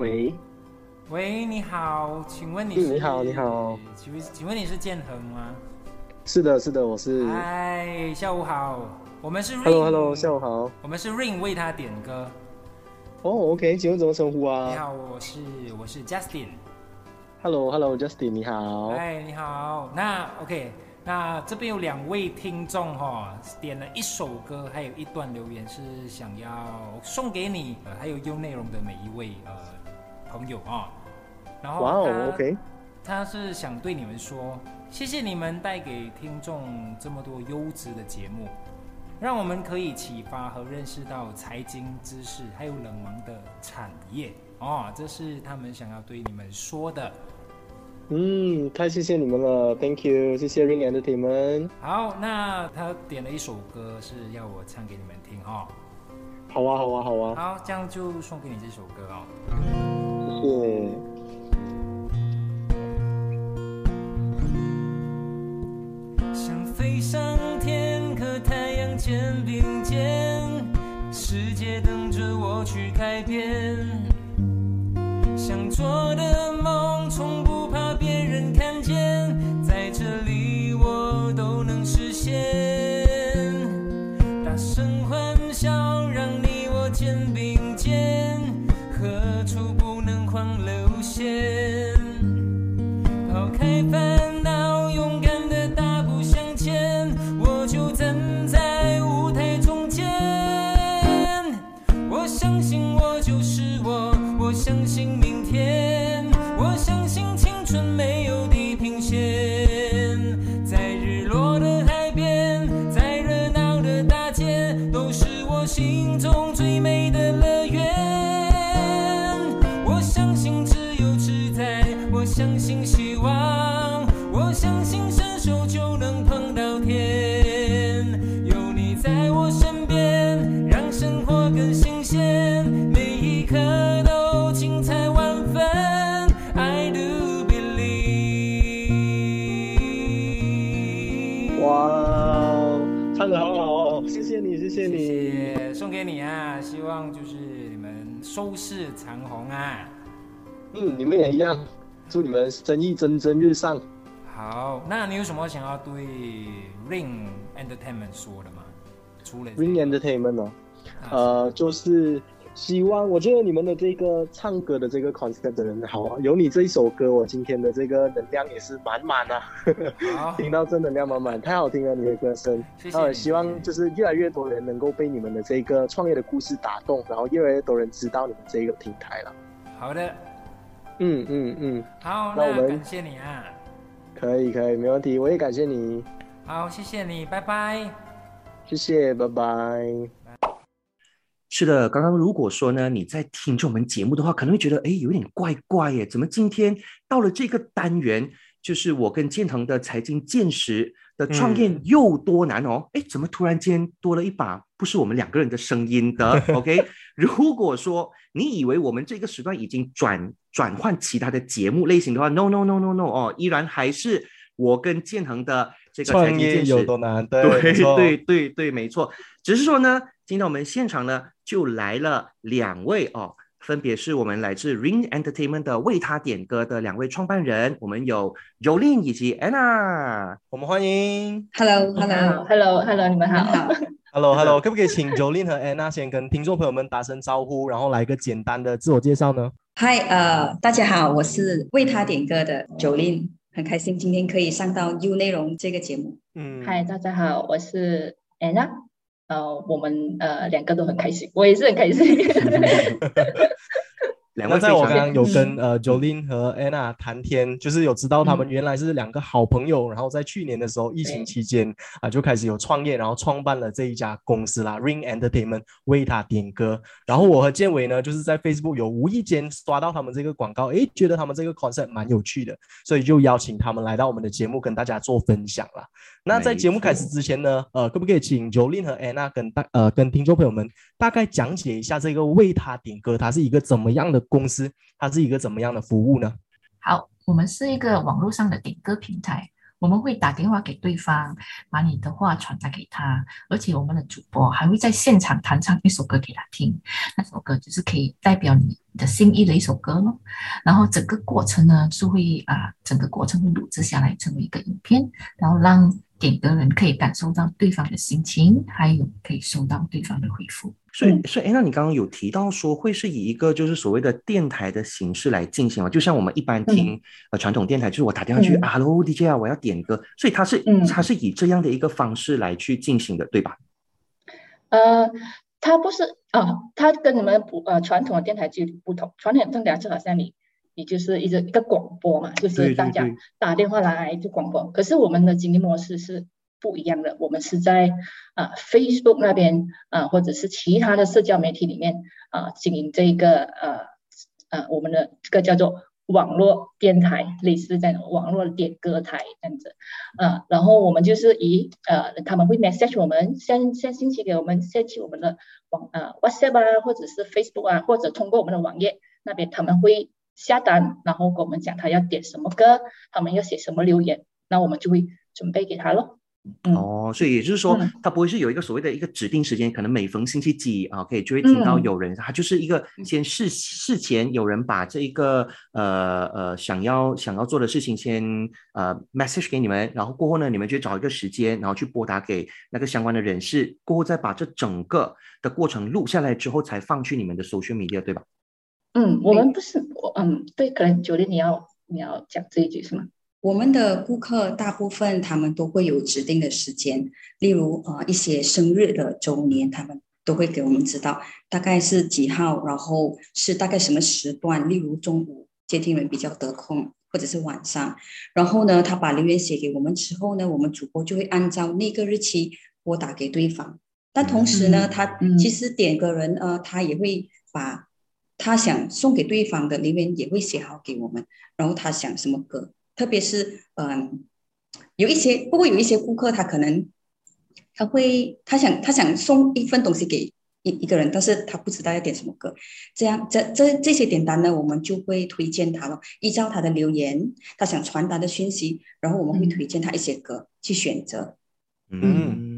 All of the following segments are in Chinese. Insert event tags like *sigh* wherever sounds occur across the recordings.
喂，喂，你好，请问你嗯是？你好你好，请问请问你是建恒吗？是的，是的，我是。嗨，下午好，我们是 Ring。Hello，Hello，下午好。我们是 Ring 为他点歌。哦，OK，请问怎么称呼啊你啊好，我是我是 Justin。？Hello，Hello，Justin，你好。嗨，你好。那 OK，那这边有两位听众哈、点了一首歌，还有一段留言是想要送给你，呃，还有优内容的每一位呃朋友啊、然后哇哦他，OK，他是想对你们说，谢谢你们带给听众这么多优质的节目，让我们可以启发和认识到财经知识，还有冷门的产业哦，这是他们想要对你们说的。嗯，太谢谢你们了，Thank you，谢谢 Ring Entertainment。好，那他点了一首歌是要我唱给你们听哦、好啊，好啊，好啊，好，这样就送给你这首歌哦。谢。想飞上天，和太阳肩并肩，世界等着我去改变。想做的梦，长虹啊！嗯，你们也一样，祝你们生意蒸蒸日上。好，那你有什么想要对 Ring Entertainment 说的吗？除了 Ring Entertainment 哦，啊呃，就是希望，我觉得你们的这个唱歌的这个 concept 真的很好啊，有你这一首歌，我今天的这个能量也是满满啊，好，*laughs* 听到正能量满满，太好听了你的歌声。谢。呃，希望就是越来越多人能够被你们的这个创业的故事打动，然后越来越多人知道你们这个平台了。好的，嗯嗯嗯，好，那我们感谢你啊！可以可以，没问题，我也感谢你，好，谢谢你，拜拜。谢谢，拜拜。是的，刚刚如果说呢，你在听着我们节目的话，可能会觉得哎，有点怪怪耶，怎么今天到了这个单元，就是我跟建腾的财经见识的创业又多难哦？哎、怎么突然间多了一把不是我们两个人的声音的？*laughs* OK，如果说你以为我们这个时段已经转转换其他的节目类型的话，no no no no no 哦，依然还是我跟建腾的这个财创业有多难？对对对对对，没错。只是说呢，今天我们现场呢就来了两位哦，分别是我们来自 Ring Entertainment 的为他点歌的两位创办人，我们有 Jolin 以及 Anna。我们欢迎 Hello，Hello，Hello，Hello，你们好。，Hello Hello，可不可以请 Jolin 和 Anna 先跟听众朋友们打声招呼，然后来个简单的自我介绍呢？嗨，呃，大家好，我是为他点歌的 Jolin，很开心今天可以上到 U 内容这个节目。嗯，嗨，大家好，我是 Anna。呃，我们呃两个都很开心，我也是很开心。那在我刚刚有跟呃 Jolin 和 Anna 谈天，就是有知道他们原来是两个好朋友，然后在去年的时候疫情期间啊、就开始有创业，然后创办了这一家公司啦，Ring Entertainment 为他点歌。然后我和建伟呢，就是在 Facebook 有无意间刷到他们这个广告，诶，觉得他们这个 concept 蛮有趣的，所以就邀请他们来到我们的节目跟大家做分享啦。那在节目开始之前呢，呃，可不可以请 Jolin 和 Anna 跟大呃跟听众朋友们大概讲解一下这个为他点歌，它是一个怎么样的公司，它是一个怎么样的服务呢？好，我们是一个网络上的点歌平台。我们会打电话给对方，把你的话传达给他，而且我们的主播还会在现场弹唱一首歌给他听，那首歌就是可以代表你的心意的一首歌咯。然后整个过程呢是会啊，整个过程会录制下来成为一个影片，然后让点歌人可以感受到对方的心情，还有可以收到对方的回复。所以，所以，哎，那你刚刚有提到说会是以一个就是所谓的电台的形式来进行嘛？就像我们一般听呃传统电台，就是我打电话去嗯啊，Hello DJ 啊，我要点歌，所以它是嗯它是以这样的一个方式来去进行的，对吧？呃，它不是啊，它跟你们不呃传统的电台就不同。传统电台就好像你你就是一个一个广播嘛，就是大家打电话来就广播。可是我们的经营模式是不一样的，我们是在啊、Facebook 那边啊、或者是其他的社交媒体里面啊、经营这个呃呃我们的这个叫做网络电台，类似这样网络点歌台这样子。呃，然后我们就是以呃，他们会 message 我们，先先信息给我们，先去我们的网呃 WhatsApp 啊，或者是 Facebook 啊，或者通过我们的网页那边，他们会下单，然后跟我们讲他要点什么歌，他们要写什么留言，那我们就会准备给他咯。嗯哦，所以也就是说嗯，它不会是有一个所谓的一个指定时间，可能每逢星期几啊，可以就会听到嗯有人，他就是一个先事事前有人把这一个呃呃想要想要做的事情先呃 message 给你们，然后过后呢，你们就找一个时间，然后去拨打给那个相关的人士，过后再把这整个的过程录下来之后，才放去你们的 social media，对吧？嗯，我们不是我嗯，对，可能九零你要你要讲这一句是吗？我们的顾客大部分他们都会有指定的时间，例如呃一些生日的周年，他们都会给我们知道大概是几号，然后是大概什么时段，例如中午接听人比较得空，或者是晚上。然后呢，他把留言写给我们之后呢，我们主播就会按照那个日期拨打给对方。但同时呢，嗯他嗯其实点歌人呃，他也会把他想送给对方的里面也会写好给我们，然后他想什么歌。特别是嗯，有一些，不过有一些顾客他可能他会他想他想送一份东西给一一个人，但是他不知道要点什么歌，这样这这这些点单呢，我们就会推荐他了，依照他的留言，他想传达的讯息，然后我们会嗯推荐他一些歌去选择。嗯，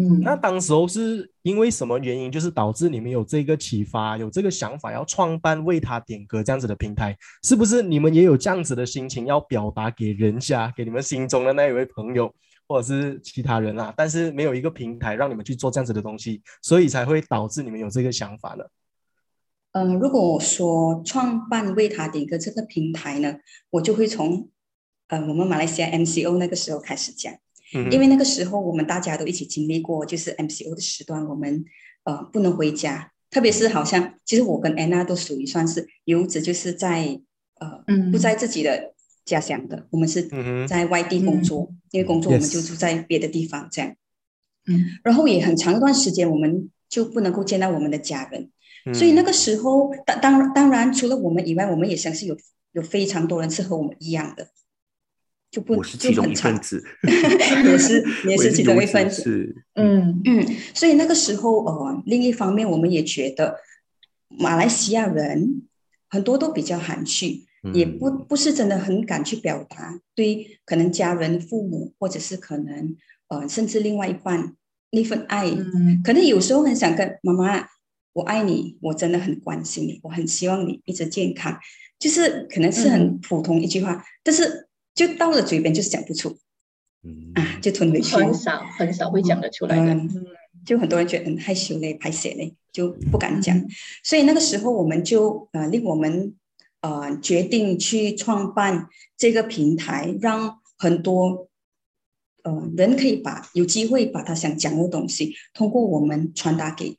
嗯，那当时候是因为什么原因，就是导致你们有这个启发，有这个想法，要创办为他点歌这样子的平台？是不是你们也有这样子的心情要表达给人家，给你们心中的那一位朋友，或者是其他人啊？但是没有一个平台让你们去做这样子的东西，所以才会导致你们有这个想法呢？嗯、如果我说创办为他点歌这个平台呢，我就会从呃我们马来西亚 MCO 那个时候开始讲。嗯。因为那个时候我们大家都一起经历过，就是 MCO 的时段，我们呃不能回家，特别是好像其实我跟安娜都属于算是游子，就是在呃嗯。不在自己的家乡的，我们是在外地工作，因为工作我们就住在别的地方这样，嗯。然后也很长一段时间我们就不能够见到我们的家人，嗯。所以那个时候当当当然除了我们以外，我们也相信有有非常多人是和我们一样的。就不我是其中 *laughs* 一份子，也是也是其中一份子。嗯。嗯，所以那个时候，呃，另一方面，我们也觉得马来西亚人很多都比较含蓄，也不嗯不是真的很敢去表达对可能家人、父母，或者是可能呃，甚至另外一半那份爱，嗯。可能有时候很想跟妈妈，我爱你，我真的很关心你，我很希望你一直健康，就是可能是很普通一句话，但是就到了嘴边就是讲不出嗯啊，就吞回去。很少很少会讲得出来的。嗯就很多人觉得很害羞嘞、排泄嘞，就不敢讲。所以那个时候，我们就呃令我们呃决定去创办这个平台，让很多呃人可以把有机会把他想讲的东西，通过我们传达给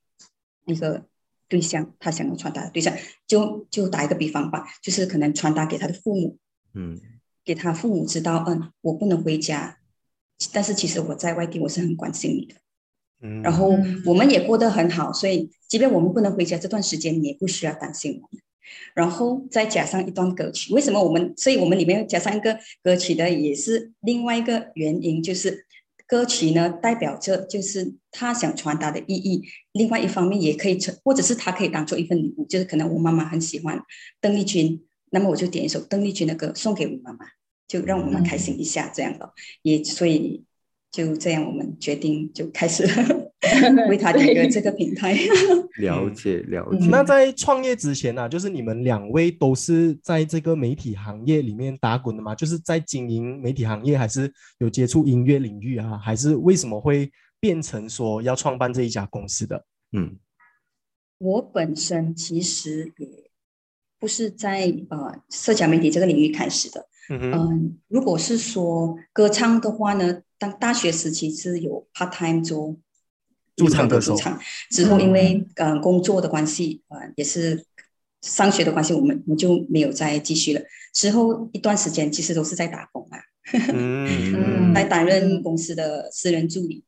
那个对象，他想要传达的对象。就就打一个比方吧，就是可能传达给他的父母，嗯给他父母知道，嗯，我不能回家，但是其实我在外地，我是很关心你的。嗯然后嗯我们也过得很好，所以即便我们不能回家这段时间，你也不需要担心我们。然后再加上一段歌曲，为什么我们？所以我们里面加上一个歌曲的，也是另外一个原因，就是歌曲呢代表着就是他想传达的意义。另外一方面也可以成，或者是他可以当做一份礼物，就是可能我妈妈很喜欢邓丽君，那么我就点一首邓丽君的歌送给我妈妈。就让我们开心一下这样的，也所以就这样我们决定就开始 *laughs* 为他点歌这个平台。*laughs* 了解了解。那在创业之前呢、就是你们两位都是在这个媒体行业里面打滚的吗？就是在经营媒体行业，还是有接触音乐领域啊？还是为什么会变成说要创办这一家公司的？嗯我本身其实也不是在呃社交媒体这个领域开始的，嗯如果是说歌唱的话呢，当大学时期是有 part time 做驻唱歌手驻唱，之后因为呃工作的关系，呃也是上学的关系，我们我们就没有再继续了。之后一段时间其实都是在打工啊，嗯嗯 *laughs* 在担任公司的私人助理。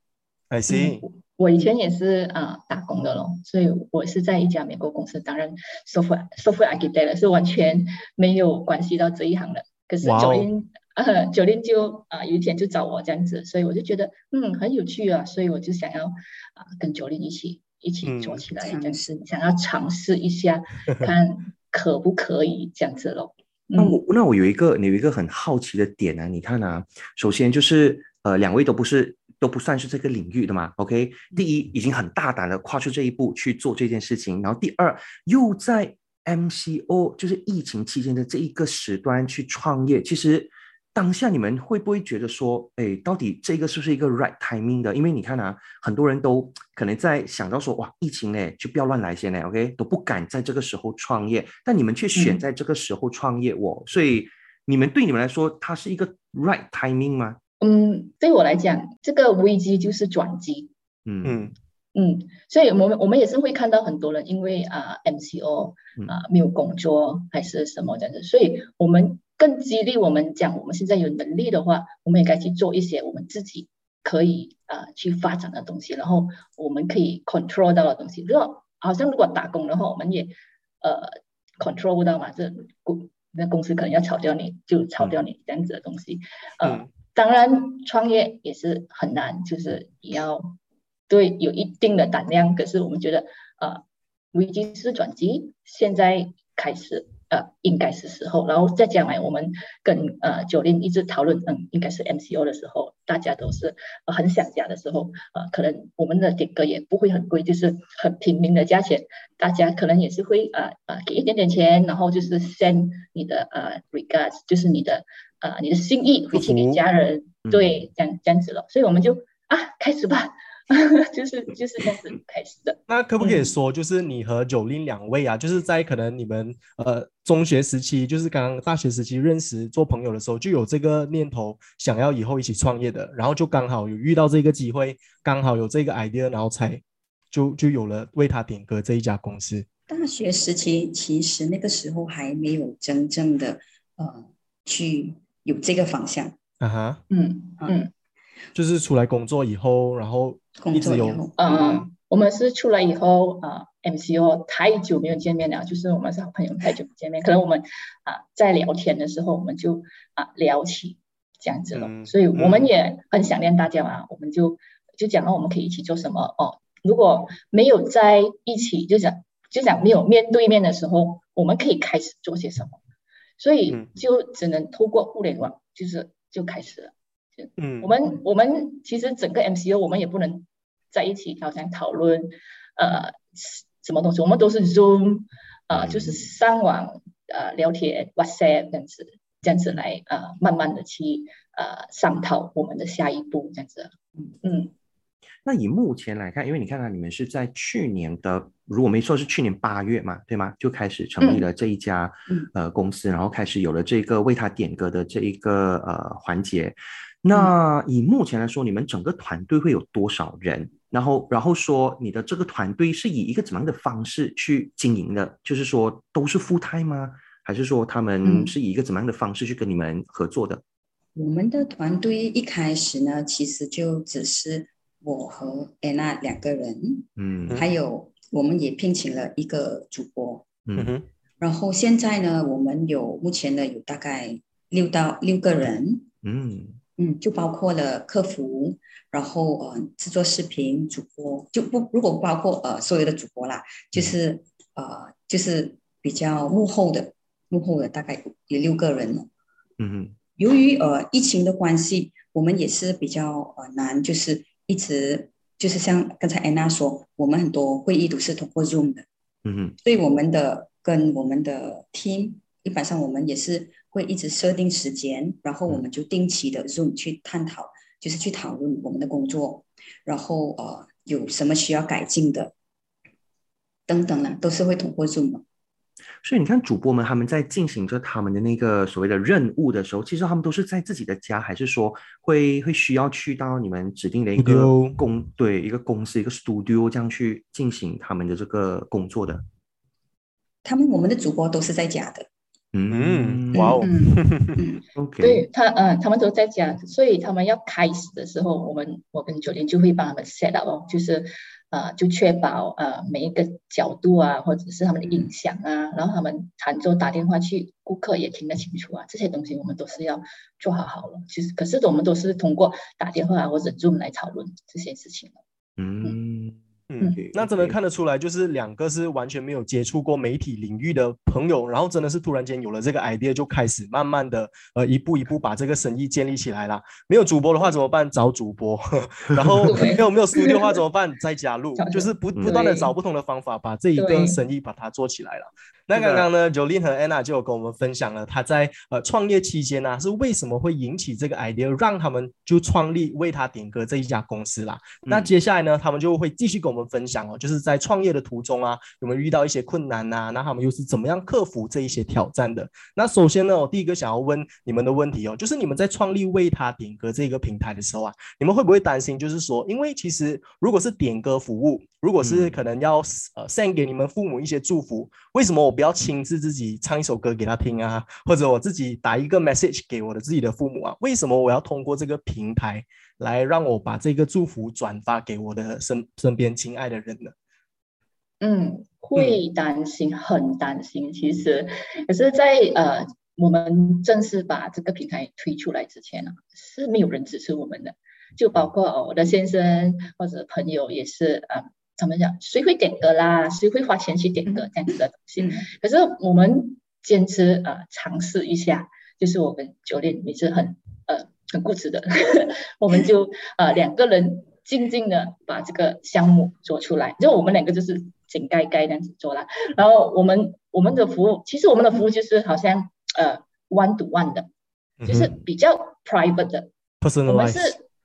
，I see，我以前也是啊、打工的咯，所以我是在一家美国公司担任 software software architect 的，是完全没有关系到这一行的。可是九零 *laughs* 呃九零就啊、有一天就找我这样子，所以我就觉得嗯很有趣啊，所以我就想要啊、跟九零一起一起做嗯起来，尝这样子想要尝试一下，*laughs* 看可不可以这样子咯。那嗯我那我有一个有一个很好奇的点啊，你看啊，首先就是呃，两位都不是都不算是这个领域的嘛，OK？第一，已经很大胆的跨出这一步去做这件事情，然后第二，又在 MCO 就是疫情期间的这一个时段去创业，其实当下你们会不会觉得说，哎，到底这个是不是一个 right timing 的？因为你看啊，很多人都可能在想到说，哇，疫情呢就不要乱来先呢，OK，都不敢在这个时候创业，但你们却选嗯在这个时候创业，我、所以你们对你们来说，它是一个 right timing 吗？嗯，对我来讲，这个危机就是转机。嗯。嗯。嗯，所以我们我们也是会看到很多人因为啊、MCO 嗯。啊、没有工作还是什么这样子，所以我们更激励我们讲，我们现在有能力的话，我们也该去做一些我们自己可以啊、去发展的东西，然后我们可以 control 到的东西。如果好像如果打工的话，我们也呃 control 不到嘛，这公那公司可能要炒掉你，就炒掉你这样子的东西。呃，嗯当然创业也是很难，就是你要对有一定的胆量。可是我们觉得，呃，危机是转机，现在开始，呃，应该是时候。然后再将来我们跟呃九零一直讨论，嗯，应该是 MCO 的时候，大家都是、呃、很想家的时候，呃，可能我们的点歌也不会很贵，就是很平民的价钱，大家可能也是会呃呃给一点点钱，然后就是 send 你的呃 regards，就是你的呃你的心意回去给家人，嗯对，这样这样子了，所以我们就啊开始吧，*laughs* 就是就是这样子开始的。那可不可以嗯说，就是你和九令两位啊，就是在可能你们呃中学时期，就是刚刚大学时期认识做朋友的时候，就有这个念头，想要以后一起创业的，然后就刚好有遇到这个机会，刚好有这个 idea，然后才就就有了为他点歌这一家公司。大学时期其实那个时候还没有真正的呃去有这个方向，啊哈，嗯嗯。就是出来工作以后，然后工作以后，嗯，我们是出来以后啊、呃、，MCO 太久没有见面了，就是我们是好朋友，太久不见面，可能我们啊、在聊天的时候，我们就啊、聊起这样子了，嗯所以我们嗯也很想念大家嘛，我们就就讲到我们可以一起做什么哦。如果没有在一起，就讲就讲没有面对面的时候，我们可以开始做些什么，所以嗯就只能透过互联网，就是就开始了。嗯我们我们其实整个 MCO 我们也不能在一起，好像讨论呃什么东西，我们都是 Zoom，呃就是上网呃聊天 WhatsApp 这样子，这样子来呃慢慢的去呃商讨我们的下一步这样子。嗯那以目前来看，因为你看到、你们是在去年的，如果没错是去年八月嘛，对吗？就开始成立了这一家、嗯呃公司，然后开始有了这个为他点歌的这一个呃环节。那以目前来说，你们整个团队会有多少人？然后，然后说你的这个团队是以一个怎么样的方式去经营的？就是说都是 full time 吗？还是说他们嗯是以一个怎么样的方式去跟你们合作的？我们的团队一开始呢，其实就只是我和安娜两个人，嗯。还有我们也聘请了一个主播。嗯。嗯哼。然后现在呢，我们有目前呢有大概六到六个人，嗯。嗯，就包括了客服，然后呃制作视频主播，就不如果不包括呃所有的主播啦，就是呃就是比较幕后的幕后的大概有六个人。了。嗯由于呃疫情的关系，我们也是比较呃难，就是一直就是像刚才安娜说，我们很多会议都是通过 Zoom 的，嗯哼，所以我们的跟我们的 team 一般上我们也是会一直设定时间，然后我们就定期的 Zoom 去探讨，就是去讨论我们的工作，然后呃有什么需要改进的等等呢，都是会通过 Zoom 的。所以你看，主播们他们在进行着他们的那个所谓的任务的时候，其实他们都是在自己的家，还是说会会需要去到你们指定的一个公对一个公司一个 studio 这样去进行他们的这个工作的？他们我们的主播都是在家的，嗯，哇哦，嗯对他，嗯，他们都在家，所以他们要开始的时候，我们我跟酒店就会帮他们 set up 哦，就是呃，就确保呃每一个角度啊，或者是他们的音响啊，然后他们弹奏打电话去，顾客也听得清楚啊，这些东西我们都是要做好好了。其实，可是我们都是通过打电话或者 Zoom 来讨论这些事情。嗯嗯那真的看得出来，就是两个是完全没有接触过媒体领域的朋友，然后真的是突然间有了这个 idea，就开始慢慢的呃一步一步把这个生意建立起来啦。没有主播的话怎么办？找主播，*laughs* 然后没有没有 studio 的话怎么办？再加入，就是不嗯不断的找不同的方法，把这一个生意把它做起来了。那刚刚呢，Jolin 和 Anna 就有跟我们分享了他在呃创业期间呢、是为什么会引起这个 idea，让他们就创立为他点歌这一家公司啦。那嗯接下来呢，他们就会继续跟我们分享哦，就是在创业的途中啊，有没有遇到一些困难呐、那他们又是怎么样克服这一些挑战的？那首先呢，我第一个想要问你们的问题哦，就是你们在创立为他点歌这个平台的时候啊，你们会不会担心，就是说，因为其实如果是点歌服务，如果是嗯可能要呃 send 给你们父母一些祝福，为什么我不要亲自自己唱一首歌给他听啊，或者我自己打一个 message 给我的自己的父母啊？为什么我要通过这个平台来让我把这个祝福转发给我的身身边亲爱的人呢？嗯，会担心，很担心。其实，可是在，呃我们正式把这个平台推出来之前呢、是没有人支持我们的，就包括呃我的先生或者朋友也是，呃，怎么讲？谁会点歌啦？谁会花钱去点歌这样子的东西？嗯可是我们坚持呃尝试一下，就是我跟九恋也是很呃很固执的，*laughs* 我们就呃两个人静静的把这个项目做出来，就我们两个就是井盖盖这样子做啦。然后我们我们的服务，其实我们的服务就是好像呃 one to one 的，就是比较 private 的，我们是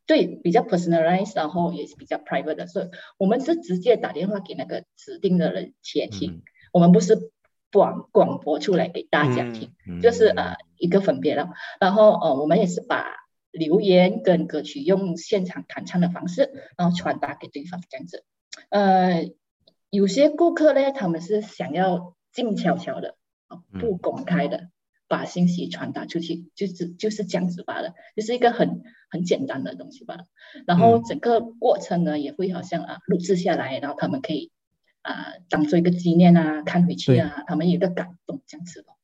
对比较 personalized，然后也是比较 private 的，所以我们是直接打电话给那个指定的人接听，嗯我们不是广广播出来给大家听，嗯就是呃一个分别了。然后呃我们也是把留言跟歌曲用现场弹唱的方式，然后传达给对方这样子。呃，有些顾客呢，他们是想要静悄悄的，不公开的。把信息传达出去，就是就是这样子罢了，就是一个很很简单的东西罢了。然后嗯整个过程呢，也会好像啊录制下来，然后他们可以啊当做一个纪念啊，看回去啊，他们有一个感动这样子的。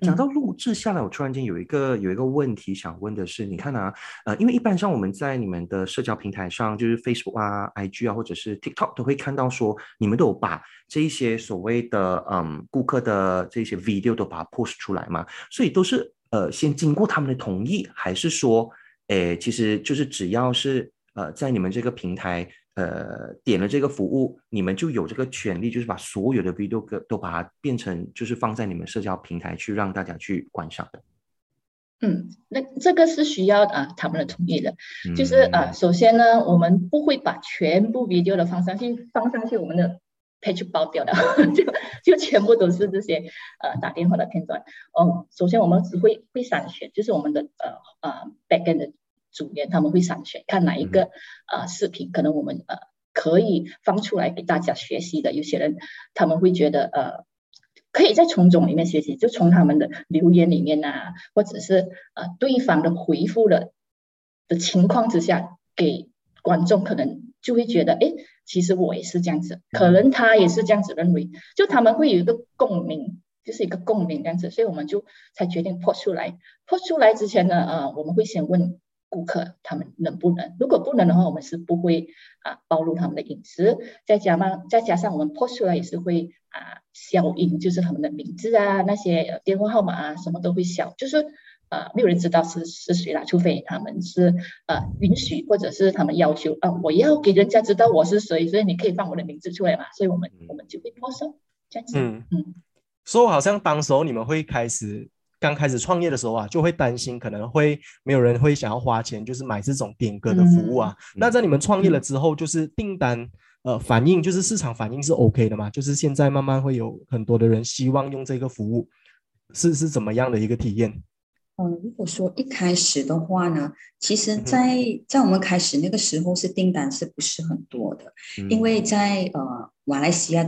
讲到录制下来，我突然间有一个有一个问题想问的是，你看啊，呃，因为一般上我们在你们的社交平台上，就是 Facebook 啊、IG 啊，或者是 TikTok 都会看到说，你们都有把这一些所谓的嗯顾客的这些 video 都把它 post 出来嘛，所以都是呃先经过他们的同意，还是说，诶，其实就是只要是呃在你们这个平台。呃，点了这个服务，你们就有这个权利，就是把所有的 video 都都把它变成，就是放在你们社交平台去让大家去观赏的。嗯，那这个是需要啊他们的同意的，就是呃，嗯首先呢，我们不会把全部 video 的放上去，放上去我们的 page 爆掉的，*laughs* 就就全部都是这些呃打电话的片段。嗯，首先我们只会会筛选，就是我们的呃呃 backend 的组员他们会筛选，看哪一个呃视频可能我们呃可以放出来给大家学习的。有些人他们会觉得呃。可以在从中里面学习，就从他们的留言里面啊，或者是呃对方的回复的的情况之下，给观众可能就会觉得，哎，其实我也是这样子，可能他也是这样子认为，就他们会有一个共鸣，就是一个共鸣这样子，所以我们就才决定 post 出来。post 出来之前呢，呃，我们会先问顾客他们能不能，如果不能的话，我们是不会啊暴露他们的隐私，再加上再加上我们 post 出来也是会啊消音，就是他们的名字啊、那些呃电话号码啊什么都会消，就是呃，没有人知道是是谁啦，除非他们是呃允许或者是他们要求，啊，我要给人家知道我是谁，所以你可以放我的名字出来嘛，所以我们我们就会脱手这样子，嗯。嗯。所以好像当时候你们会开始刚开始创业的时候啊，就会担心可能会没有人会想要花钱，就是买这种点歌的服务啊。那在你们创业了之后，就是订单呃反应，就是市场反应是 OK 的嘛？就是现在慢慢会有很多的人希望用这个服务，是是怎么样的一个体验？嗯，如果说一开始的话呢，其实嗯在，在我们开始那个时候是订单是不是很多的？因为在呃马来西亚，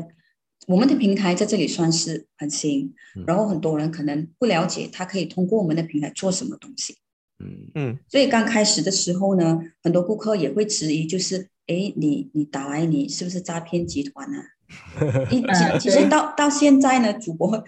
我们的平台在这里算是很新嗯，然后很多人可能不了解，他可以通过我们的平台做什么东西。嗯嗯所以刚开始的时候呢，很多顾客也会质疑，就是哎，你你打来你是不是诈骗集团啊？*laughs* 其其实到到现在呢，主播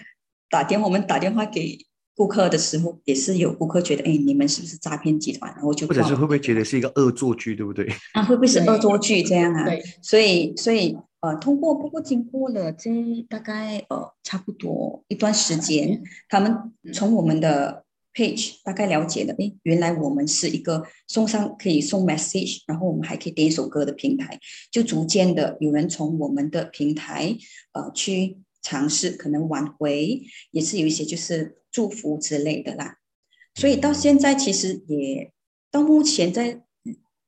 打电话，我们打电话给顾客的时候，也是有顾客觉得，哎，你们是不是诈骗集团？然后就或者是会不会觉得是一个恶作剧，对不对？啊，会不会是对恶作剧这样啊？对，所以所以呃，通过不过经过了这大概呃差不多一段时间，他们从我们的 page 大概了解了，诶，原来我们是一个送上可以送 message，然后我们还可以点一首歌的平台，就逐渐的有人从我们的平台呃去尝试，可能挽回，也是有一些就是祝福之类的啦。所以到现在其实也到目前在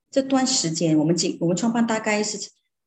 这段时间，我们经我们创办大概是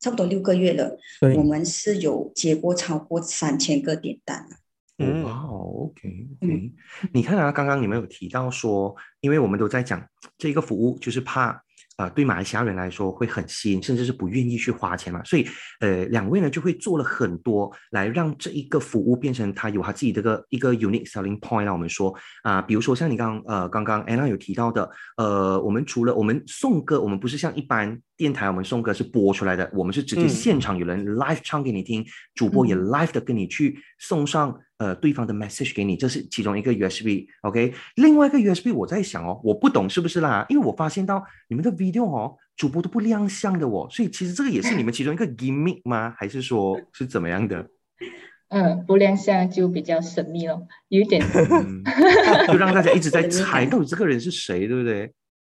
差不多六个月了，我，们是有接过超过三千个点单了。嗯。哇哦，OK OK，你看啊，刚刚你们有提到说，因为我们都在讲这个服务，就是怕啊、呃对马来西亚人来说会很吸引，甚至是不愿意去花钱嘛，所以呃，两位呢就会做了很多来让这一个服务变成他有他自己的个一个 unique selling point 让我们说。啊、比如说像你刚呃刚刚 Anna 有提到的，呃，我们除了我们送歌，我们不是像一般电台我们送歌是播出来的，我们是直接嗯。现场有人 live 唱给你听，主播也嗯。live 的跟你去送上呃对方的 message 给你，这是其中一个 USB。OK，另外一个 USB 我在想哦，我不懂是不是啦，因为我发现到你们的 video 哦，主播都不亮相的哦，所以其实这个也是你们其中一个 gimmick 吗？还是说是怎么样的？*laughs* 嗯，不亮相就比较神秘咯，有一点嗯，*laughs* 就让大家一直在猜到底这个人是谁，对不对？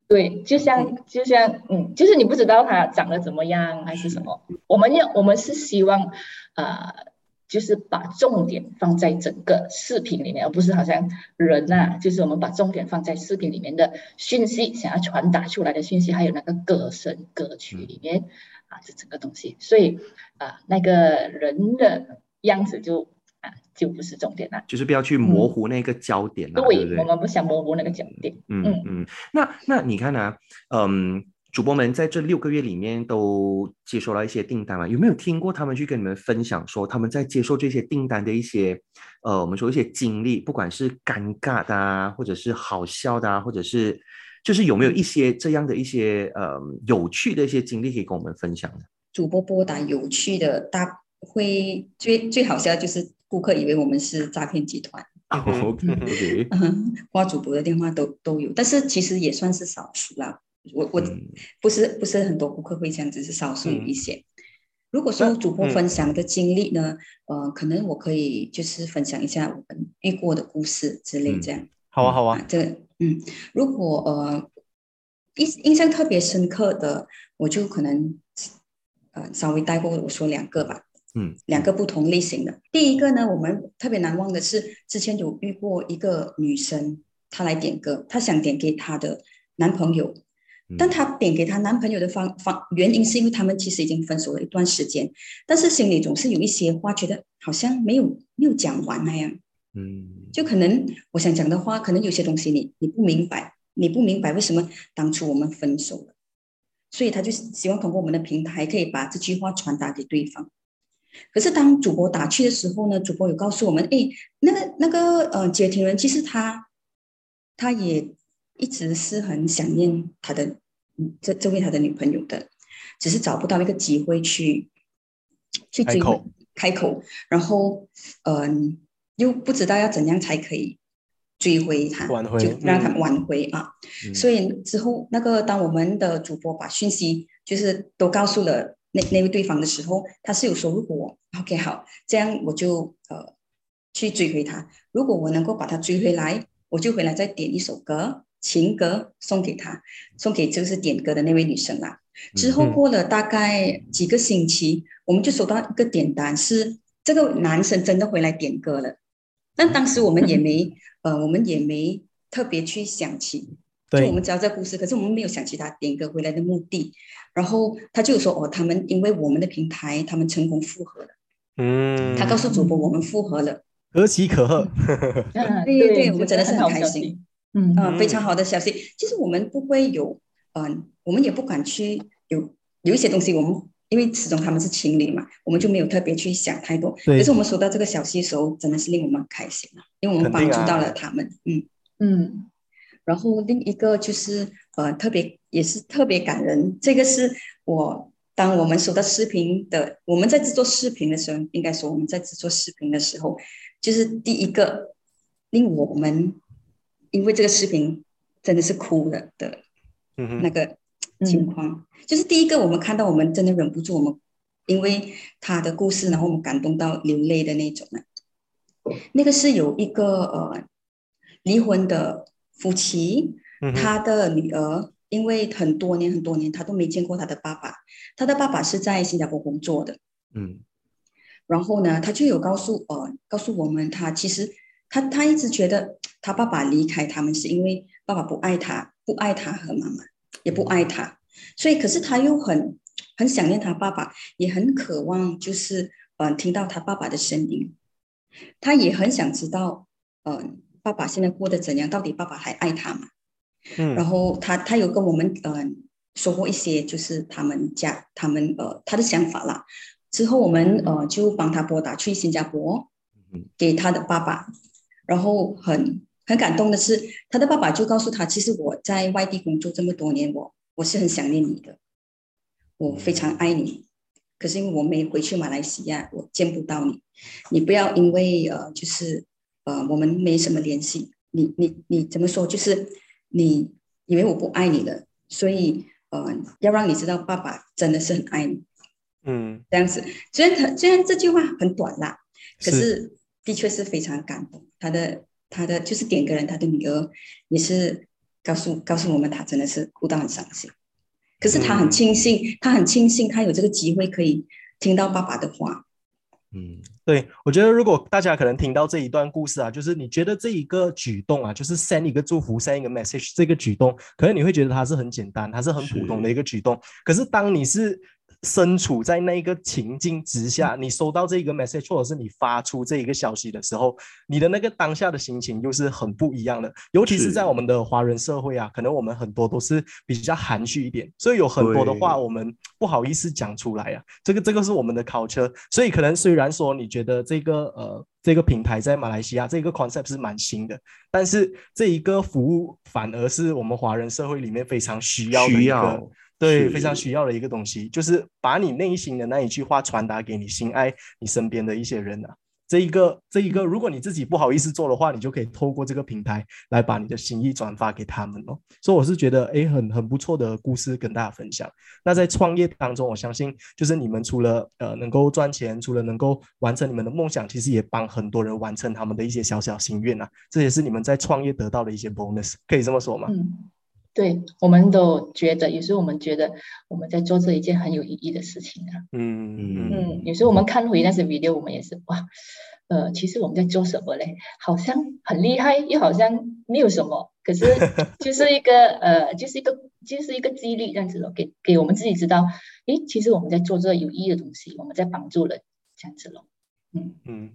对，就像就像嗯，就是你不知道他长得怎么样还是什么，我们要我们是希望呃，就是把重点放在整个视频里面，而不是好像人呐、就是我们把重点放在视频里面的讯息，想要传达出来的讯息，还有那个歌声歌曲里面啊，这整个东西，所以啊、那个人的样子就啊就不是重点了。就是不要去模糊那个焦点啦，对不对，对我？们不想模糊那个焦点。嗯嗯嗯，那那你看啊，嗯，主播们在这六个月里面都接收了一些订单嘛，有没有听过他们去跟你们分享说他们在接受这些订单的一些呃，我们说一些经历，不管是尴尬的啊，或者是好笑的啊，或者是就是有没有一些这样的一些呃有趣的一些经历可以跟我们分享的？主播拨打有趣的，大会最最好笑就是顾客以为我们是诈骗集团，OK OK，嗯，*laughs* 挂 *laughs* 主播的电话都都有，但是其实也算是少数啦。我我嗯不是不是很多顾客会这样只，是少数有一些。如果说主播嗯分享的经历呢，呃，可能我可以就是分享一下我们遇过的故事之类嗯这样。好啊好啊啊，，这个嗯，如果呃印印象特别深刻的，我就可能呃稍微带过我说两个吧，嗯，两个不同类型的。第一个呢，我们特别难忘的是之前有遇过一个女生，她来点歌，她想点给她的男朋友，嗯但她点给她男朋友的方方原因是因为他们其实已经分手了一段时间，但是心里总是有一些话，觉得好像没有没有讲完那样。嗯就可能我想讲的话，可能有些东西你你不明白，你不明白为什么当初我们分手了，所以他就希望通过我们的平台可以把这句话传达给对方。可是当主播打去的时候呢，主播有告诉我们，哎，那个那个呃接听人其实他他也一直是很想念他的嗯这这位他的女朋友的，只是找不到那个机会去去追开口开口，然后嗯、又不知道要怎样才可以追回他，挽回就让他嗯挽回啊。嗯所以之后那个当我们的主播把讯息就是都告诉了那那位对方的时候，他是有说如果我 OK 好，这样我就呃去追回他。如果我能够把他追回来，我就回来再点一首歌情歌送给他，送给就是点歌的那位女生啦。之后嗯过了大概几个星期，我们就收到一个点单，是这个男生真的回来点歌了。但当时我们也没，*laughs* 呃，我们也没特别去想起，就对我们知道这个故事，可是我们没有想起他点歌回来的目的。然后他就说，哦，他们因为我们的平台，他们成功复合了。嗯，他告诉主播，我们复合了，可喜可贺。啊 *laughs* 对对对我们真的是很开心息。嗯呃，非常好的消息。其实我们不会有，嗯、我们也不敢去有有一些东西，我们因为始终他们是情侣嘛，我们就没有特别去想太多。对可是我们收到这个消息的时候，真的是令我们很开心啊，因为我们帮助到了他们，嗯。嗯然后另一个就是呃特别也是特别感人，这个是我当我们收到视频的，我们在制作视频的时候，应该说我们在制作视频的时候，就是第一个令我们因为这个视频真的是哭了的嗯，那个情况，就是第一个我们看到我们真的忍不住，我们因为他的故事，然后我们感动到流泪的那种呢。那个是有一个呃离婚的夫妻，嗯他的女儿因为很多年很多年他都没见过他的爸爸，他的爸爸是在新加坡工作的，嗯。然后呢，他就有告诉呃告诉我们，他其实他他一直觉得他爸爸离开他们是因为爸爸不爱他，不爱他和妈妈，也不爱他，所以可是他又很很想念他爸爸，也很渴望就是呃听到他爸爸的声音，他也很想知道呃爸爸现在过得怎样，到底爸爸还爱他吗？然嗯后他他有跟我们呃说过一些，就是他们家他们呃他的想法啦。之后我们呃就帮他拨打去新加坡嗯，给他的爸爸。然后很很感动的是，他的爸爸就告诉他，其实我在外地工作这么多年，我我是很想念你的，我非常爱你。可是因为我没回去马来西亚，我见不到你。你不要因为呃就是呃我们没什么联系，你你你怎么说？就是你以为我不爱你了，所以呃，要让你知道爸爸真的是很爱你，嗯这样子。虽然他虽然这句话很短啦，可是是的确是非常感动。他的他的就是点个人，他的女儿也是告诉告诉我们，他真的是哭到很伤心。可是他很嗯庆幸，他很庆幸他有这个机会可以听到爸爸的话。嗯对，我觉得如果大家可能听到这一段故事啊，就是你觉得这一个举动啊，就是 send 一个祝福，send 一个 message，这个举动，可能你会觉得它是很简单，它是很普通的一个举动。可是当你是身处在那个情境之下，你收到这个 message，或者是你发出这一个消息的时候，你的那个当下的心情又是很不一样的。尤其是是在我们的华人社会啊，可能我们很多都是比较含蓄一点，所以有很多的话我们不好意思讲出来啊。这个这个是我们的 culture，所以可能虽然说你觉得这个呃这个平台在马来西亚这个 concept 是蛮新的，但是这一个服务反而是我们华人社会里面非常需要的一需要个。对，非常需要的一个东西，就是把你内心的那一句话传达给你心爱你身边的一些人啊。这一个，这一个，如果你自己不好意思做的话，你就可以透过这个平台来把你的心意转发给他们哦。所以我是觉得，哎，很很不错的故事跟大家分享。那在创业当中，我相信就是你们除了呃能够赚钱，除了能够完成你们的梦想，其实也帮很多人完成他们的一些小小心愿啊。这也是你们在创业得到的一些 bonus，可以这么说吗？嗯，对，我们都觉得，有时候我们觉得我们在做这一件很有意义的事情啊。嗯嗯嗯，有时候我们看回那些 video，我们也是哇，呃，其实我们在做什么嘞？好像很厉害，又好像没有什么，可是 *laughs* 就是一个呃，就是一个就是一个激励这样子咯，给给我们自己知道，诶，其实我们在做这有意义的东西，我们在帮助人这样子咯。嗯嗯。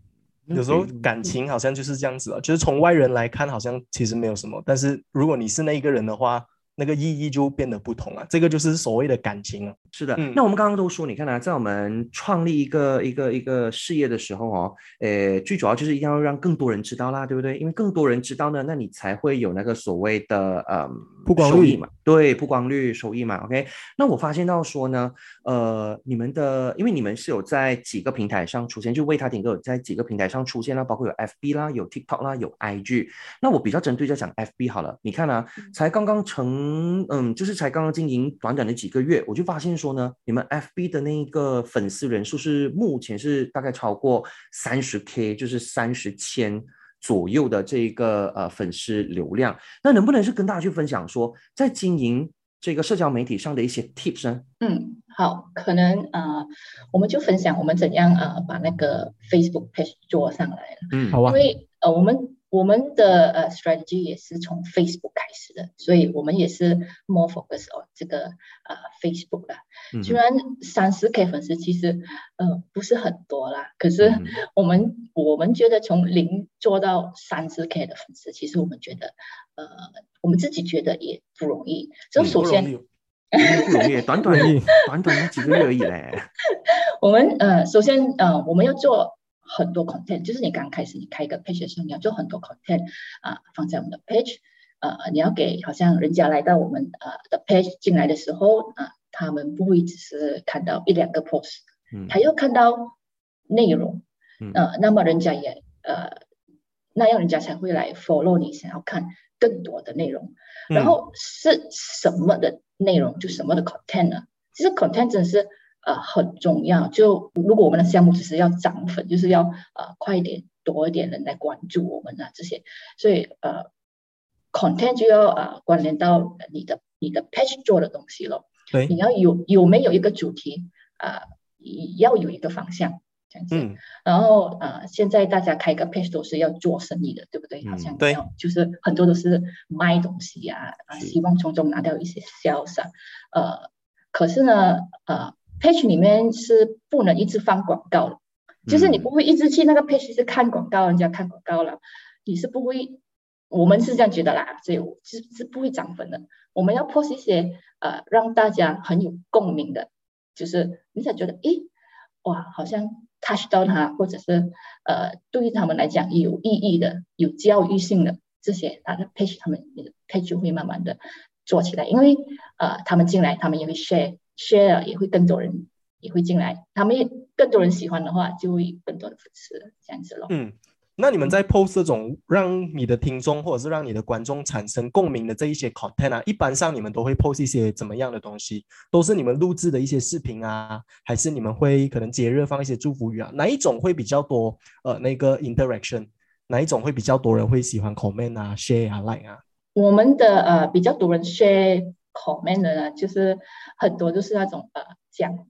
有时候感情好像就是这样子啊，就是从外人来看，好像其实没有什么，但是如果你是那一个人的话，那个意义就变得不同了。这个就是所谓的感情啊。是的，嗯那我们刚刚都说，你看啊，在我们创立一个一个一个事业的时候哦，呃，最主要就是一定要让更多人知道啦，对不对？因为更多人知道呢，那你才会有那个所谓的呃曝光率嘛，对，曝光率、收益嘛。OK，那我发现到说呢，呃，你们的，因为你们是有在几个平台上出现，就为他点歌有在几个平台上出现啦，包括有 FB 啦、有 TikTok 啦、有 IG。那我比较针对在讲 FB 好了，你看啊，才刚刚成，嗯，就是才刚刚经营短短的几个月，我就发现说呢，你们 FB 的那个粉丝人数是目前是大概超过三十 K，就是三十千左右的这个呃粉丝流量。那能不能是跟大家去分享说，在经营这个社交媒体上的一些 tips 呢？嗯，好，可能呃，我们就分享我们怎样呃把那个 Facebook page 做上来了。嗯，好啊因，为呃，我们我们的呃 strategy 也是从 Facebook 开始的，所以我们也是 more focus on 这个呃 Facebook 的。嗯虽然三十 K 粉丝其实呃不是很多啦，可是嗯 *laughs* 我们、我们觉得从零做到三十 K 的粉丝，其实我们觉得呃我们自己觉得也不容易。就嗯首先、不容易不容易，短短短短的几个月而已嘞。*laughs* 我们呃，首先呃，我们要做很多 content，就是你刚开始你开一个 page 的时候，你要做很多 content 啊、放在我们的 page，呃，你要给好像人家来到我们呃的 page 进来的时候啊、他们不会只是看到一两个 post，嗯。他要看到内容，嗯。呃，那么人家也呃，那样人家才会来 follow 你，想要看更多的内容。然嗯后是什么的内容，就什么的 content 呢？其实 content 真的是呃很重要。就如果我们的项目只是要涨粉，就是要呃快一点多一点人来关注我们啊这些，所以呃 content 就要呃关联到你的你的 page 做的东西咯。对你，要有有没有一个主题啊、也要有一个方向这样子。嗯，然后呃，现在大家开个 page 都是要做生意的，对不对？嗯好像对要就是很多都是卖东西呀、啊，是希望从中拿到一些销售。呃，可是呢，呃，page 里面是不能一直放广告的，就是你嗯不会一直去那个 page 是看广告，人家看广告了，你是不会。我们是这样觉得啦，所以我是是不会涨粉的。我们要 post 一些呃让大家很有共鸣的，就是你才觉得，诶，哇，好像 touch 到他，或者是呃对于他们来讲有意义的、有教育性的这些，他的 page 他们你的 page 会慢慢的做起来，因为呃他们进来，他们也会 share share 也会更多人也会进来，他们也更多人喜欢的话，就会更多的粉丝这样子咯。嗯，那你们在 post 这种让你的听众或者是让你的观众产生共鸣的这一些 content 啊，一般上你们都会 post 一些怎么样的东西？都是你们录制的一些视频啊，还是你们会可能节日放一些祝福语啊？哪一种会比较多？呃，那个 interaction，哪一种会比较多人会喜欢 comment 啊、share 啊、like 啊？我们的呃比较多人 share comment 的呢，就是很多就是那种呃讲，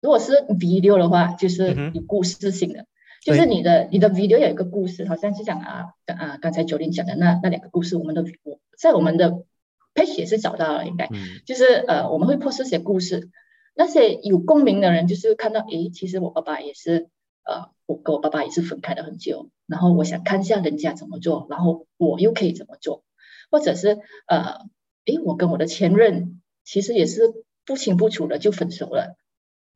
如果是 video 的话，就是有故事性的，就是你的你的 video 有一个故事，好像是讲啊啊刚才九零讲的那那两个故事，我们的我在我们的 page 也是找到了，应该嗯就是呃我们会 post 这些故事，那些有共鸣的人就是看到诶，其实我爸爸也是呃我跟我爸爸也是分开了很久，然后我想看一下人家怎么做，然后我又可以怎么做，或者是呃诶，我跟我的前任其实也是不清不楚的就分手了。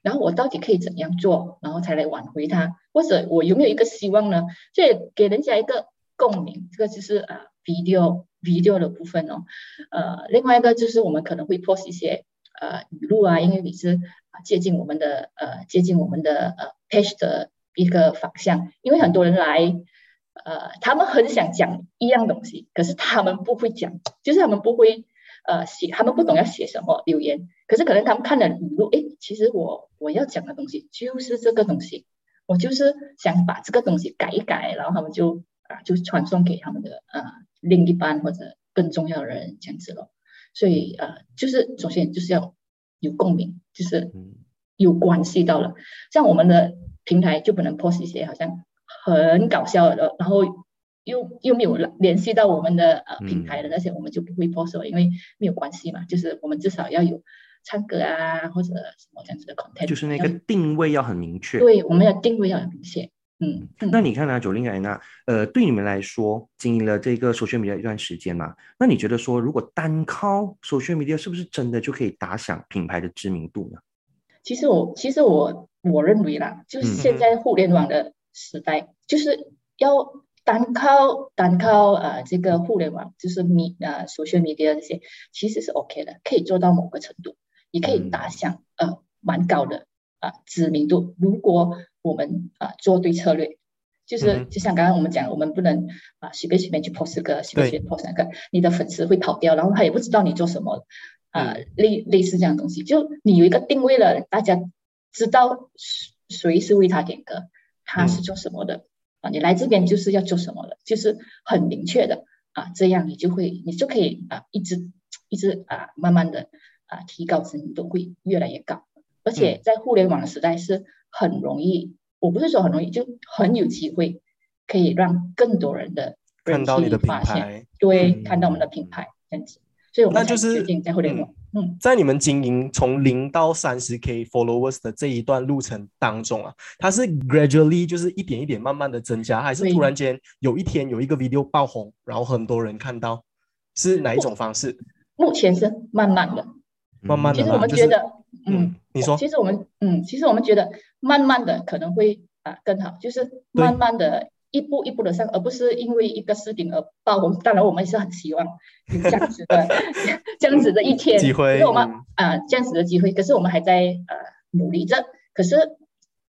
然后我到底可以怎样做，然后才来挽回他？或者我有没有一个希望呢？这也给人家一个共鸣，这个就是呃 video video 的部分哦。呃，另外一个就是我们可能会 post 一些呃语录啊，因为你是啊接近我们的呃接近我们的呃 page 的一个方向，因为很多人来呃他们很想讲一样东西，可是他们不会讲，就是他们不会呃写，他们不懂要写什么留言，可是可能他们看了语录，诶，其实我我要讲的东西就是这个东西，我就是想把这个东西改一改，然后他们就啊就传送给他们的呃另一半或者更重要的人这样子咯。所以呃就是首先就是要有共鸣，就是有关系到了，像我们的平台就不能 post 一些好像很搞笑的，然后又又没有联系到我们的呃嗯品牌的那些，我们就不会 post 了，因为没有关系嘛，就是我们至少要有唱歌啊或者什么这样子的 content，就是那个定位要很明确。对，我们的定位要很明确，嗯，嗯那你看呢、九零来呢？呃，对你们来说，经营了这个 social media 一段时间嘛，那你觉得说，如果单靠 social media，是不是真的就可以打响品牌的知名度呢？其实我其实我我认为啦，就是嗯现在互联网的时代，就是要单靠单靠呃这个互联网，就是米呃 social media 这些，其实是 OK 的，可以做到某个程度，也可以嗯。打响呃蛮高的啊、知名度。如果我们啊、做对策略。就是嗯就像刚刚我们讲，我们不能啊随便随便去 post 这个，随便随便 post 那个，你的粉丝会跑掉，然后他也不知道你做什么，啊、类类似这样的东西，就你有一个定位了，大家知道谁谁是为他点歌，他是做什么的，啊，你来这边就是要做什么的，就是很明确的啊，这样你就会你就可以啊一直一直啊慢慢的啊提高知名度会越来越高，而且在互联网的时代是很容易，我不是说很容易，就很有机会可以让更多人的人看到你的品牌，对，嗯看到我们的品牌这样子，所以我们才那就是决定在互联网，嗯。在你们经营从零到三十 K followers 的这一段路程当中啊，它是 gradually 就是一点一点慢慢的增加，还是突然间有一天有一个 video 爆红，然后很多人看到，是哪一种方式？目前是慢慢的，慢慢的其实我们就是觉得，嗯，你说。其实我们，嗯，其实我们觉得慢慢的可能会啊更好，就是慢慢的一步一步的上，而不是因为一个视频而爆红。当然，我们也是很希望有这样子的 *laughs* 这样子的一天机会可是我们嗯啊、这样子的机会，可是我们还在呃努力着。可是，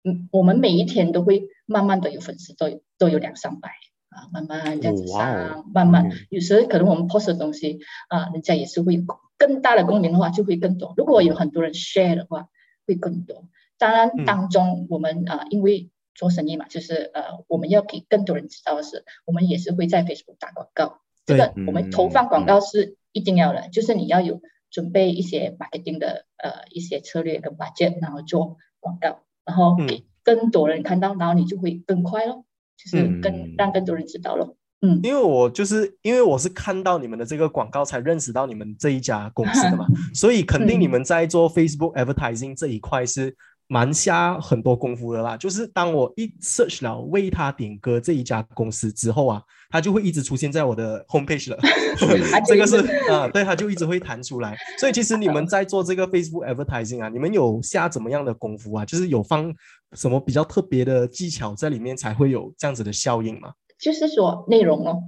嗯，我们每一天都会慢慢的有粉丝都有都有两三百啊，慢慢这样子上，慢慢嗯有时可能我们 post 的东西啊，人家也是会有更大的共鸣的话，就会更多。如果有很多人 share 的话，会更多。当然嗯，当中我们啊、因为做生意嘛，就是呃，我们要给更多人知道的是，我们也是会在 Facebook 打广告。这个我们投放广嗯告是一定要的，就是你要有准备一些 marketing 的呃一些策略跟 budget，然后做广告，然后嗯给更多人看到，然后你就会更快咯，就是嗯更、让更多人知道咯。嗯，因为我就是因为我是看到你们的这个广告才认识到你们这一家公司的嘛，*laughs* 所以肯定嗯你们在做 Facebook advertising 这一块是蛮下很多功夫的啦。就是当我一 search 了为他点歌这一家公司之后啊，他就会一直出现在我的 homepage 了。*laughs* 这个是啊，对，它就一直会弹出来。所以其实你们在做这个 Facebook advertising 啊，你们有下怎么样的功夫啊？就是有放什么比较特别的技巧在里面，才会有这样子的效应吗？就是说内容咯，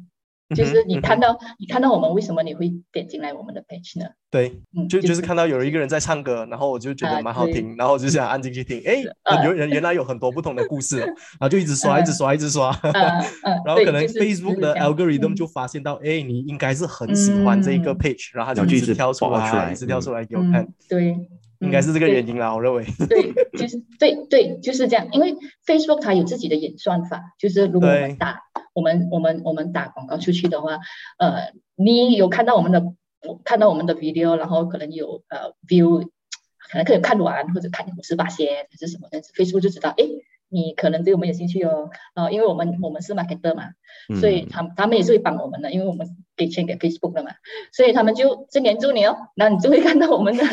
就是你看到、你看到我们为什么你会点进来我们的 page 呢？对，嗯，就就是看到有一个人在唱歌，然后我就觉得蛮好听，然后我就想按进去听，哎，呃有人原来有很多不同的故事哦，然后就一直刷，呃一直刷，一直刷，呃呃，*laughs* 然后可能 Facebook 的 algorithm 嗯。就发现到，哎，你应该是很喜欢这一个嗯。page，然后它然后就一直就一直跳出来来，一直跳嗯。出来给我看嗯，，对，应该是这个嗯原因啦，我认为。对，就是对对，就是这样。因为 Facebook 它有自己的演算法，就是如果我们打我们我们我们打广告出去的话，呃，你有看到我们的看到我们的 video，然后可能有呃 view，可能可以看完或者看五十八仙还是什么样子，Facebook 就知道，哎，你可能对我们有兴趣哦，啊、因为我们我们是 marketer 嘛，所以嗯他他们也是会帮我们的，因为我们给钱给 Facebook 的嘛，所以他们就就黏住你哦，那你就会看到我们的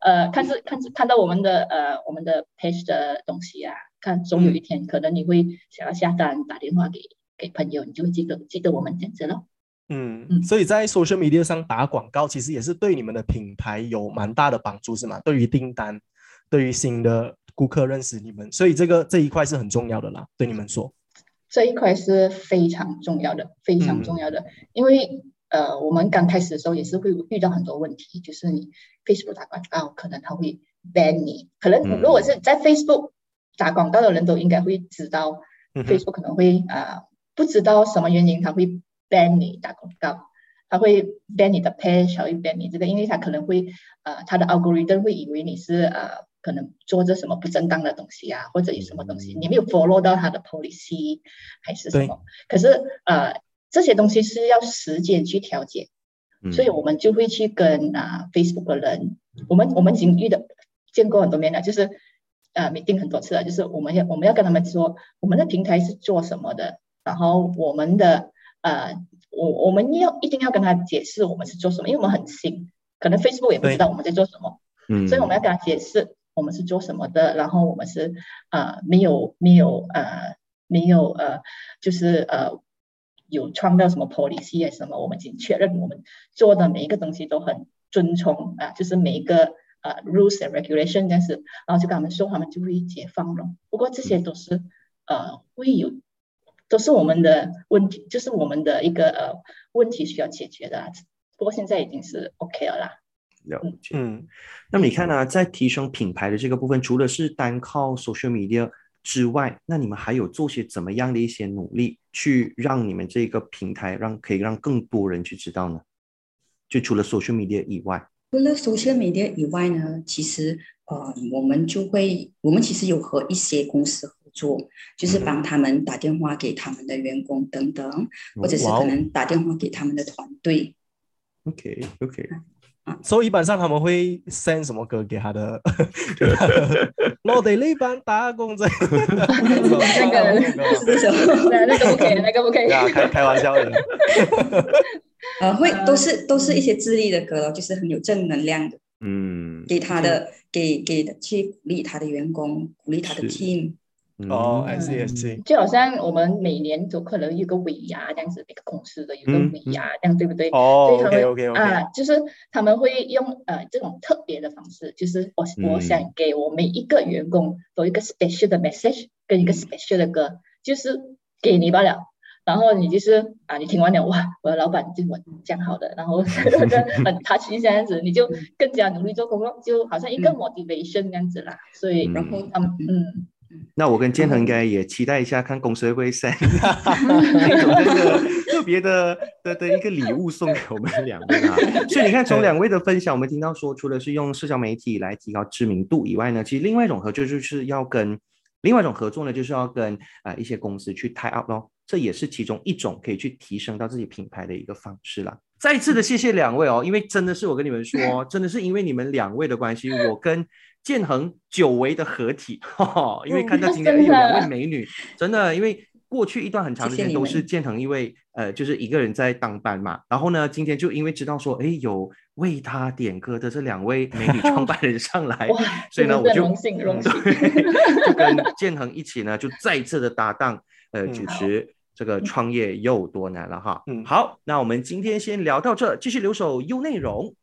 呃，看是看是看到我们的呃我们的 page 的东西啊，看总有一天可能你会想要下单，打电话给给朋友，你就会记得记得我们这样子咯。嗯，嗯所以在 social media 上打广告，其实也是对你们的品牌有蛮大的帮助，是吗？对于订单，对于新的顾客认识你们，所以这个这一块是很重要的啦。对你们说，这一块是非常重要的，非常嗯重要的，因为呃，我们刚开始的时候也是会遇到很多问题，就是你 Facebook 打广告，可能他会 ban 你，可能嗯如果是在 Facebook 打广告的人都应该会知道、嗯 Facebook 可能会啊、呃不知道什么原因他会 ban 你打广告，他会 ban 你的 page，他会 ban 你这个，因为他可能会呃他的 algorithm 会以为你是呃可能做着什么不正当的东西啊，或者有什么东西你没有 follow 到他的 policy 还是什么，可是呃这些东西是要时间去调节，嗯。所以我们就会去跟啊、Facebook 的人，我们我们已经遇到见过很多面了，就是呃 meeting 很多次了，就是我们要我们要跟他们说我们的平台是做什么的，然后我们的呃我我们要一定要跟他解释我们是做什么，因为我们很新，可能 Facebook 也不知道我们在做什么，嗯，所以我们要跟他解释我们是做什么的，然后我们是呃没有没有呃没有呃就是呃有创造什么 policy 还是什么，我们已经确认我们做的每一个东西都很遵从啊、就是每一个呃 rules and regulation 这样子，然后就跟他们说，他们就会解放了。不过这些都是呃会有。都是我们的问题，就是我们的一个呃问题需要解决的、啊。不过现在已经是 OK 了啦。了解。嗯，那么你看呢、在提升品牌的这个部分，除了是单靠 social media 之外，那你们还有做些怎么样的一些努力，去让你们这个平台让可以让更多人去知道呢？就除了 social media 以外，除了 social media 以外呢，其实呃，我们就会，我们其实有和一些公司合作，就是帮他们打电话给他们的员工等等，或者是可能打电话给他们的团队。OK OK，所以一般上他们会 send 什么歌给他的？我哋呢班打工仔，那个不可以，那个不可以对。啊，开开玩笑的。*laughs* 呃，会都是都是一些智力的歌咯，就是很有正能量的，嗯，给他的给给的去鼓励他的员工，鼓励他的 team。哦嗯，I see I see。就好像我们每年都可能有个尾牙这样子，每个公司的有个嗯尾牙，这样对不对？哦所以他们，OK OK OK。啊，就是他们会用呃这种特别的方式，就是我、我嗯想给我每一个员工都一个 special 的 message 跟一个 special 的歌，就是给你罢了。然后你就是啊，你听完了哇，我的老板对我这样好的，然后那 *laughs* 个很 touch 这样子，你就更加努力做工作，就好像一个嗯 motivation 这样子啦。所以嗯然后他们嗯。那我跟建恒应该也期待一下，看公司会不会 send *laughs* 这种这个特别的的的一个礼物送给我们两位啊。*laughs* 所以你看，从两位的分享，我们听到说，除了是用社交媒体来提高知名度以外呢，其实另外一种合作就是要跟另外一种合作呢，就是要跟啊、呃一些公司去 tie up 咯。这也是其中一种可以去提升到自己品牌的一个方式啦。再一次的谢谢两位哦，因为真的是我跟你们说，真的是因为你们两位的关系，我跟建恒久违的合体，*laughs* 哈哈，因为看到今天哎有两位美女，*laughs* 真的，因为过去一段很长时谢谢你们间都是建恒因为呃就是一个人在当班嘛，然后呢，今天就因为知道说，哎有为他点歌的这两位美女创办人上来，*laughs* 所以呢，我就荣幸荣幸。对，就跟建恒一起呢，就再次的搭档，呃，嗯主持这个创业又多难了哈。嗯好，那我们今天先聊到这，继续留守优内容。